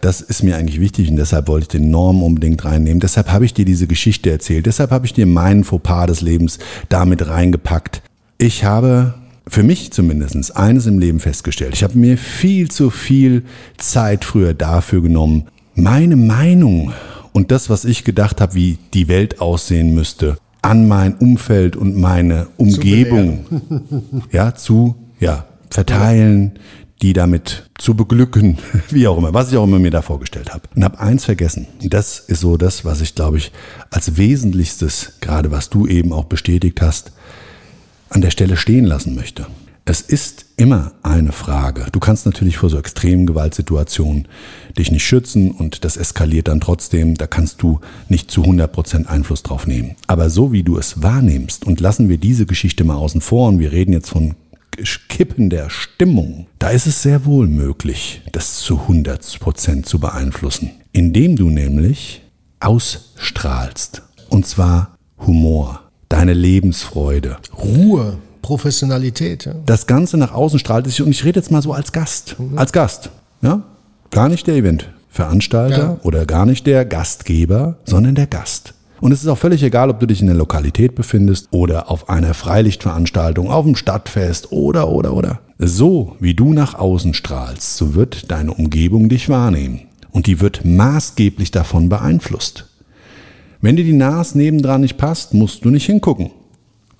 Das ist mir eigentlich wichtig und deshalb wollte ich den Norm unbedingt reinnehmen. Deshalb habe ich dir diese Geschichte erzählt. Deshalb habe ich dir meinen Fauxpas des Lebens damit reingepackt. Ich habe für mich zumindest eines im Leben festgestellt. Ich habe mir viel zu viel Zeit früher dafür genommen, meine Meinung und das, was ich gedacht habe, wie die Welt aussehen müsste, an mein Umfeld und meine Umgebung zu ja, zu ja, verteilen, die damit zu beglücken, wie auch immer, was ich auch immer mir da vorgestellt habe. Und habe eins vergessen. Und das ist so das, was ich, glaube ich, als Wesentlichstes, gerade was du eben auch bestätigt hast, an der Stelle stehen lassen möchte. Es ist immer eine Frage. Du kannst natürlich vor so extremen Gewaltsituationen dich nicht schützen und das eskaliert dann trotzdem. Da kannst du nicht zu 100 Prozent Einfluss drauf nehmen. Aber so wie du es wahrnimmst und lassen wir diese Geschichte mal außen vor und wir reden jetzt von Kippen der Stimmung, da ist es sehr wohl möglich, das zu 100 Prozent zu beeinflussen. Indem du nämlich ausstrahlst. Und zwar Humor, deine Lebensfreude. Ruhe. Professionalität. Ja. Das Ganze nach außen strahlt sich, und ich rede jetzt mal so als Gast, mhm. als Gast, ja, gar nicht der Eventveranstalter ja. oder gar nicht der Gastgeber, sondern der Gast. Und es ist auch völlig egal, ob du dich in der Lokalität befindest oder auf einer Freilichtveranstaltung, auf dem Stadtfest oder, oder, oder. So wie du nach außen strahlst, so wird deine Umgebung dich wahrnehmen. Und die wird maßgeblich davon beeinflusst. Wenn dir die Nase nebendran nicht passt, musst du nicht hingucken.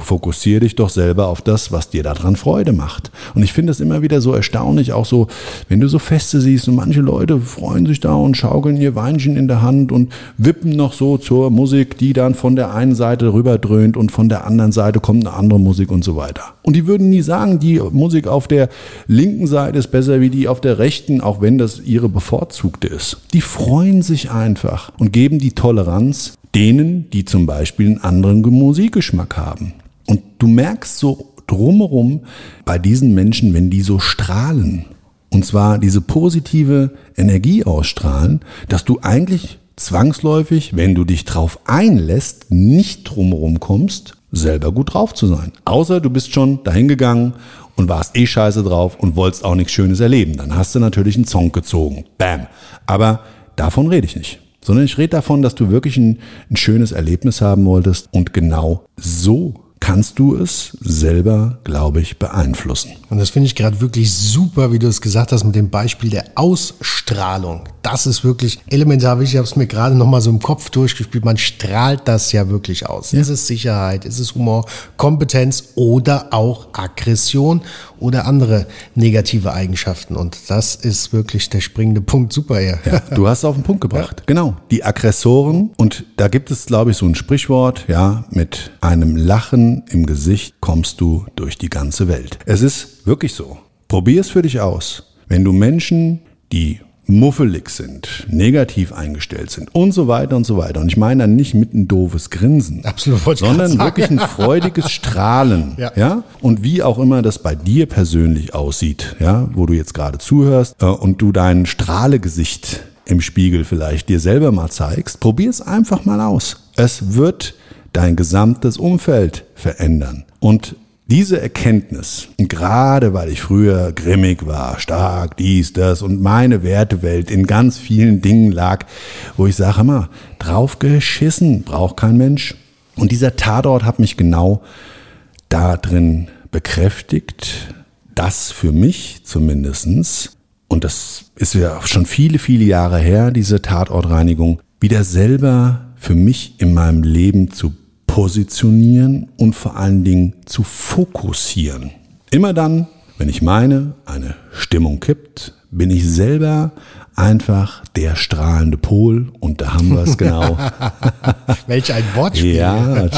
Fokussiere dich doch selber auf das, was dir daran Freude macht. Und ich finde es immer wieder so erstaunlich, auch so, wenn du so Feste siehst und manche Leute freuen sich da und schaukeln ihr Weinchen in der Hand und wippen noch so zur Musik, die dann von der einen Seite rüberdröhnt und von der anderen Seite kommt eine andere Musik und so weiter. Und die würden nie sagen, die Musik auf der linken Seite ist besser wie die auf der rechten, auch wenn das ihre bevorzugte ist. Die freuen sich einfach und geben die Toleranz denen, die zum Beispiel einen anderen Musikgeschmack haben. Und du merkst so drumherum bei diesen Menschen, wenn die so strahlen, und zwar diese positive Energie ausstrahlen, dass du eigentlich zwangsläufig, wenn du dich drauf einlässt, nicht drumherum kommst, selber gut drauf zu sein. Außer du bist schon dahin gegangen und warst eh scheiße drauf und wolltest auch nichts Schönes erleben. Dann hast du natürlich einen Song gezogen. Bam. Aber davon rede ich nicht. Sondern ich rede davon, dass du wirklich ein, ein schönes Erlebnis haben wolltest und genau so kannst du es selber, glaube ich, beeinflussen. Und das finde ich gerade wirklich super, wie du es gesagt hast mit dem Beispiel der Ausstrahlung. Das ist wirklich elementar wichtig. Ich habe es mir gerade noch mal so im Kopf durchgespielt. Man strahlt das ja wirklich aus. Ja. Ist es Sicherheit, ist es Humor, Kompetenz oder auch Aggression oder andere negative Eigenschaften. Und das ist wirklich der springende Punkt. Super, ja. ja du hast es auf den Punkt gebracht. Ja. Genau. Die Aggressoren. Und da gibt es, glaube ich, so ein Sprichwort, ja, mit einem Lachen im Gesicht kommst du durch die ganze Welt. Es ist wirklich so. Probier es für dich aus. Wenn du Menschen, die muffelig sind, negativ eingestellt sind und so weiter und so weiter. Und ich meine dann nicht mit ein doofes Grinsen, Absolut, sondern wirklich ein freudiges Strahlen. ja. ja. Und wie auch immer das bei dir persönlich aussieht, ja, wo du jetzt gerade zuhörst äh, und du dein Strahlegesicht im Spiegel vielleicht dir selber mal zeigst, probier es einfach mal aus. Es wird dein gesamtes Umfeld verändern. Und Diese Erkenntnis, gerade weil ich früher grimmig war, stark, dies, das und meine Wertewelt in ganz vielen Dingen lag, wo ich sage immer, drauf geschissen, braucht kein Mensch. Und dieser Tatort hat mich genau da drin bekräftigt, dass für mich zumindestens und das ist ja schon viele, viele Jahre her, diese Tatortreinigung, wieder selber für mich in meinem Leben zu positionieren und vor allen Dingen zu fokussieren. Immer dann, wenn ich meine, eine Stimmung kippt, bin ich selber einfach der strahlende Pol und da haben wir es genau. Welch ein Wortspiel. Ja,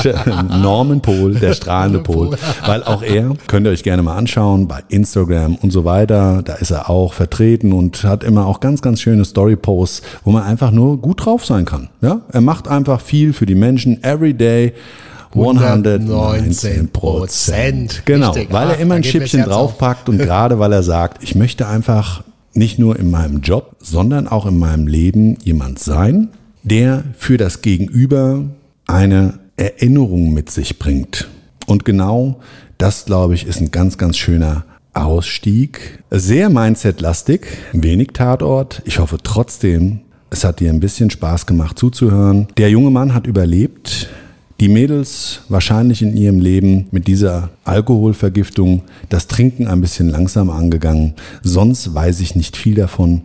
Norman Pol, der strahlende Pol. Weil auch er, könnt ihr euch gerne mal anschauen, bei Instagram und so weiter, da ist er auch vertreten und hat immer auch ganz, ganz schöne Story-Posts, wo man einfach nur gut drauf sein kann. Ja, er macht einfach viel für die Menschen, every day. 119 Prozent. Genau, Richtig. weil er immer ein Schippchen draufpackt und gerade weil er sagt, ich möchte einfach nicht nur in meinem Job, sondern auch in meinem Leben jemand sein, der für das Gegenüber eine Erinnerung mit sich bringt. Und genau das, glaube ich, ist ein ganz, ganz schöner Ausstieg. Sehr Mindset-lastig, wenig Tatort. Ich hoffe trotzdem, es hat dir ein bisschen Spaß gemacht zuzuhören. Der junge Mann hat überlebt die Mädels wahrscheinlich in ihrem Leben mit dieser Alkoholvergiftung das Trinken ein bisschen langsam angegangen. Sonst weiß ich nicht viel davon,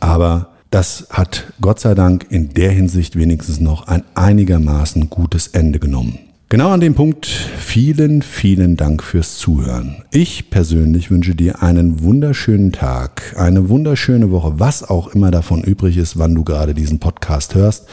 aber das hat Gott sei Dank in der Hinsicht wenigstens noch ein einigermaßen gutes Ende genommen. Genau an dem Punkt vielen, vielen Dank fürs Zuhören. Ich persönlich wünsche dir einen wunderschönen Tag, eine wunderschöne Woche, was auch immer davon übrig ist, wann du gerade diesen Podcast hörst.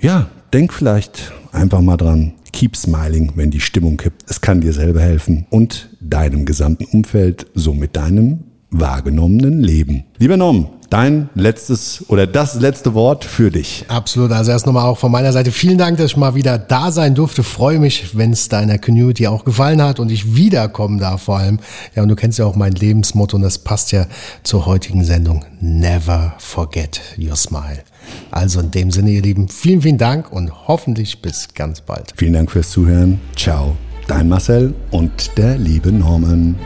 Ja, denk vielleicht einfach mal dran. Keep smiling, wenn die Stimmung kippt. Es kann dir selber helfen und deinem gesamten Umfeld, somit deinem wahrgenommenen Leben. Lieber Norm, dein letztes oder das letzte Wort für dich. Absolut. Also erst nochmal auch von meiner Seite vielen Dank, dass ich mal wieder da sein durfte. Freue mich, wenn es deiner Community auch gefallen hat und ich wiederkommen darf vor allem. Ja, und du kennst ja auch mein Lebensmotto und das passt ja zur heutigen Sendung. Never forget your smile. Also in dem Sinne, ihr Lieben, vielen, vielen Dank und hoffentlich bis ganz bald. Vielen Dank fürs Zuhören. Ciao. Dein Marcel und der liebe Norman.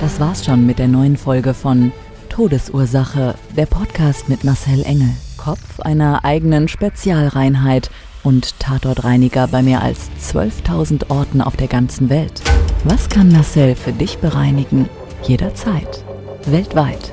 Das war's schon mit der neuen Folge von Todesursache, der Podcast mit Marcel Engel. Kopf einer eigenen Spezialreinheit und Tatortreiniger bei mehr als 12.000 Orten auf der ganzen Welt. Was kann Marcel für dich bereinigen? Jederzeit. Weltweit.